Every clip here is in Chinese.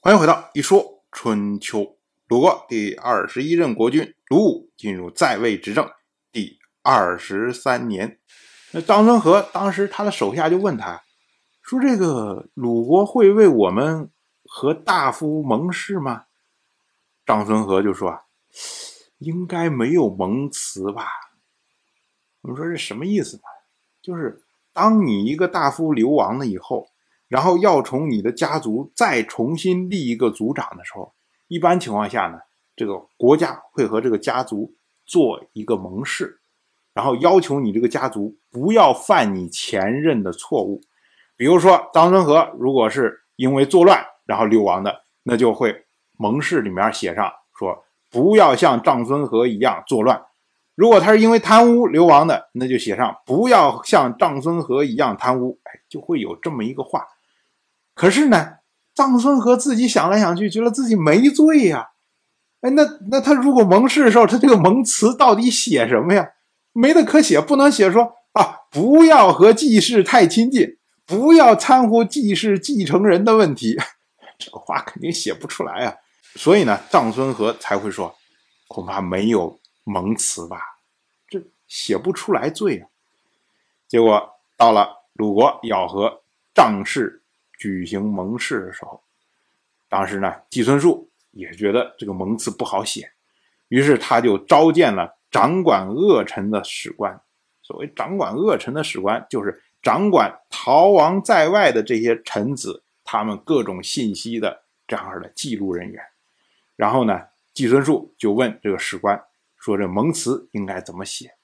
欢迎回到一说春秋。鲁国第二十一任国君鲁武进入在位执政第二十三年，那张孙和当时他的手下就问他，说：“这个鲁国会为我们和大夫盟誓吗？”张孙和就说：“应该没有盟词吧？”我们说这什么意思呢？就是当你一个大夫流亡了以后。然后要从你的家族再重新立一个族长的时候，一般情况下呢，这个国家会和这个家族做一个盟誓，然后要求你这个家族不要犯你前任的错误。比如说张孙和如果是因为作乱然后流亡的，那就会盟誓里面写上说不要像张孙和一样作乱；如果他是因为贪污流亡的，那就写上不要像张孙和一样贪污。哎，就会有这么一个话。可是呢，臧孙和自己想来想去，觉得自己没罪呀。哎，那那他如果盟誓的时候，他这个盟词到底写什么呀？没得可写，不能写说啊，不要和季氏太亲近，不要掺和季氏继承人的问题。这个话肯定写不出来啊。所以呢，臧孙和才会说，恐怕没有盟词吧，这写不出来罪啊。结果到了鲁国要和张氏。举行盟誓的时候，当时呢，季孙树也觉得这个盟词不好写，于是他就召见了掌管恶臣的史官。所谓掌管恶臣的史官，就是掌管逃亡在外的这些臣子他们各种信息的这样的记录人员。然后呢，季孙树就问这个史官说：“这盟词应该怎么写？”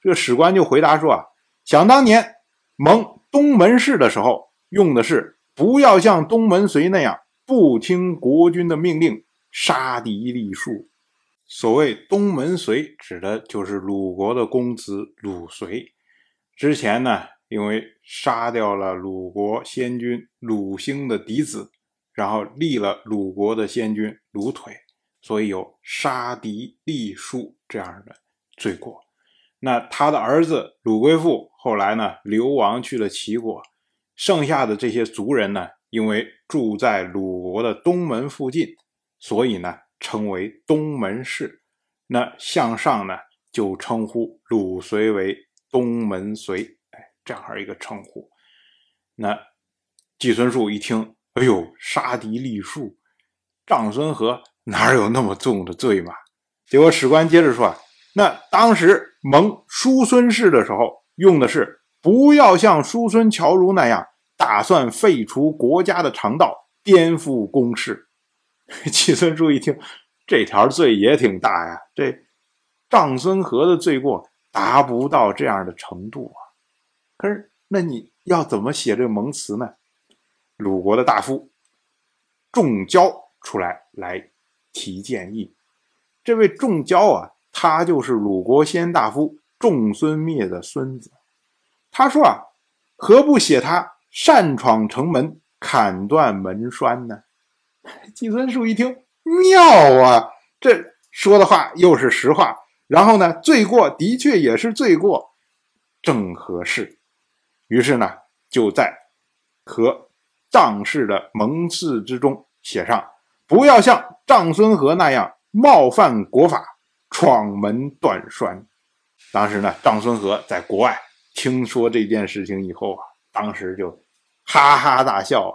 这个史官就回答说：“啊，想当年盟东门氏的时候，用的是。”不要像东门随那样不听国君的命令，杀敌立树。所谓东门随，指的就是鲁国的公子鲁随。之前呢，因为杀掉了鲁国先君鲁兴的嫡子，然后立了鲁国的先君鲁腿，所以有杀敌立树这样的罪过。那他的儿子鲁归父后来呢，流亡去了齐国。剩下的这些族人呢，因为住在鲁国的东门附近，所以呢称为东门氏。那向上呢就称呼鲁随为东门随，哎，这样一个称呼。那季孙树一听，哎呦，杀敌立树，长孙和哪有那么重的罪嘛？结果史官接着说啊，那当时蒙叔孙氏的时候，用的是。不要像叔孙侨如那样打算废除国家的常道，颠覆公事。季孙叔一听，这条罪也挺大呀。这长孙和的罪过达不到这样的程度啊。可是，那你要怎么写这个盟词呢？鲁国的大夫仲交出来来提建议。这位仲交啊，他就是鲁国先大夫仲孙灭的孙子。他说啊，何不写他擅闯城门，砍断门栓呢？季孙树一听，妙啊！这说的话又是实话，然后呢，罪过的确也是罪过，正合适。于是呢，就在和仗氏的盟誓之中写上，不要像长孙和那样冒犯国法，闯门断栓。当时呢，长孙和在国外。听说这件事情以后啊，当时就哈哈大笑啊，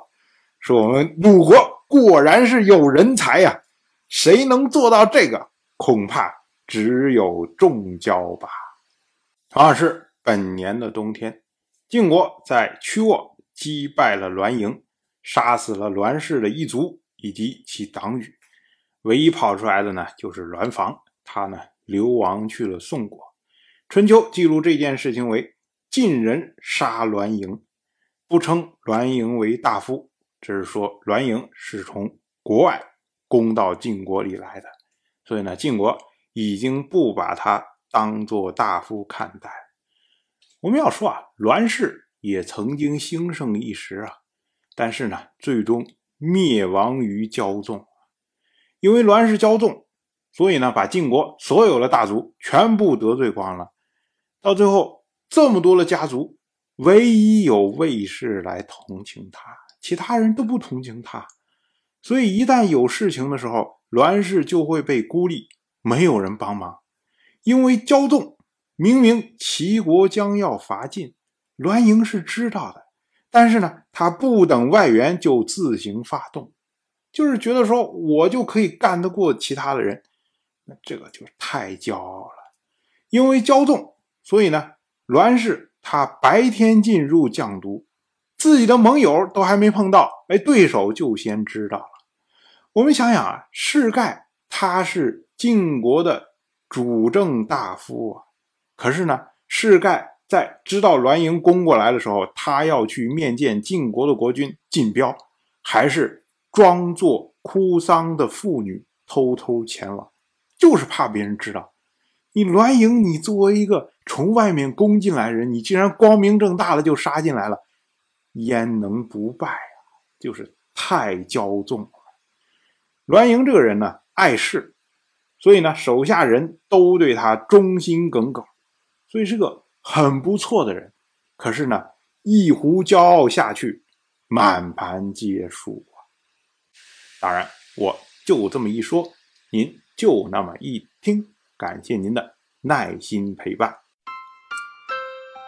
说：“我们鲁国果然是有人才呀！谁能做到这个？恐怕只有众交吧。”同样是本年的冬天，晋国在曲沃击败了栾盈，杀死了栾氏的一族以及其党羽，唯一跑出来的呢，就是栾房，他呢流亡去了宋国。春秋记录这件事情为。晋人杀栾盈，不称栾盈为大夫，只是说栾盈是从国外攻到晋国里来的，所以呢，晋国已经不把他当做大夫看待。我们要说啊，栾氏也曾经兴盛一时啊，但是呢，最终灭亡于骄纵。因为栾氏骄纵，所以呢，把晋国所有的大族全部得罪光了，到最后。这么多的家族，唯一有卫士来同情他，其他人都不同情他。所以一旦有事情的时候，栾氏就会被孤立，没有人帮忙。因为骄纵，明明齐国将要伐晋，栾盈是知道的，但是呢，他不等外援就自行发动，就是觉得说我就可以干得过其他的人，那这个就太骄傲了。因为骄纵，所以呢，栾氏他白天进入绛都，自己的盟友都还没碰到，哎，对手就先知道了。我们想想啊，世盖他是晋国的主政大夫啊，可是呢，世盖在知道栾盈攻过来的时候，他要去面见晋国的国君晋彪，还是装作哭丧的妇女偷偷前往，就是怕别人知道。你栾盈，你作为一个从外面攻进来人，你竟然光明正大的就杀进来了，焉能不败啊？就是太骄纵了。栾盈这个人呢，碍事，所以呢，手下人都对他忠心耿耿，所以是个很不错的人。可是呢，一壶骄傲下去，满盘皆输啊！当然，我就这么一说，您就那么一听，感谢您的耐心陪伴。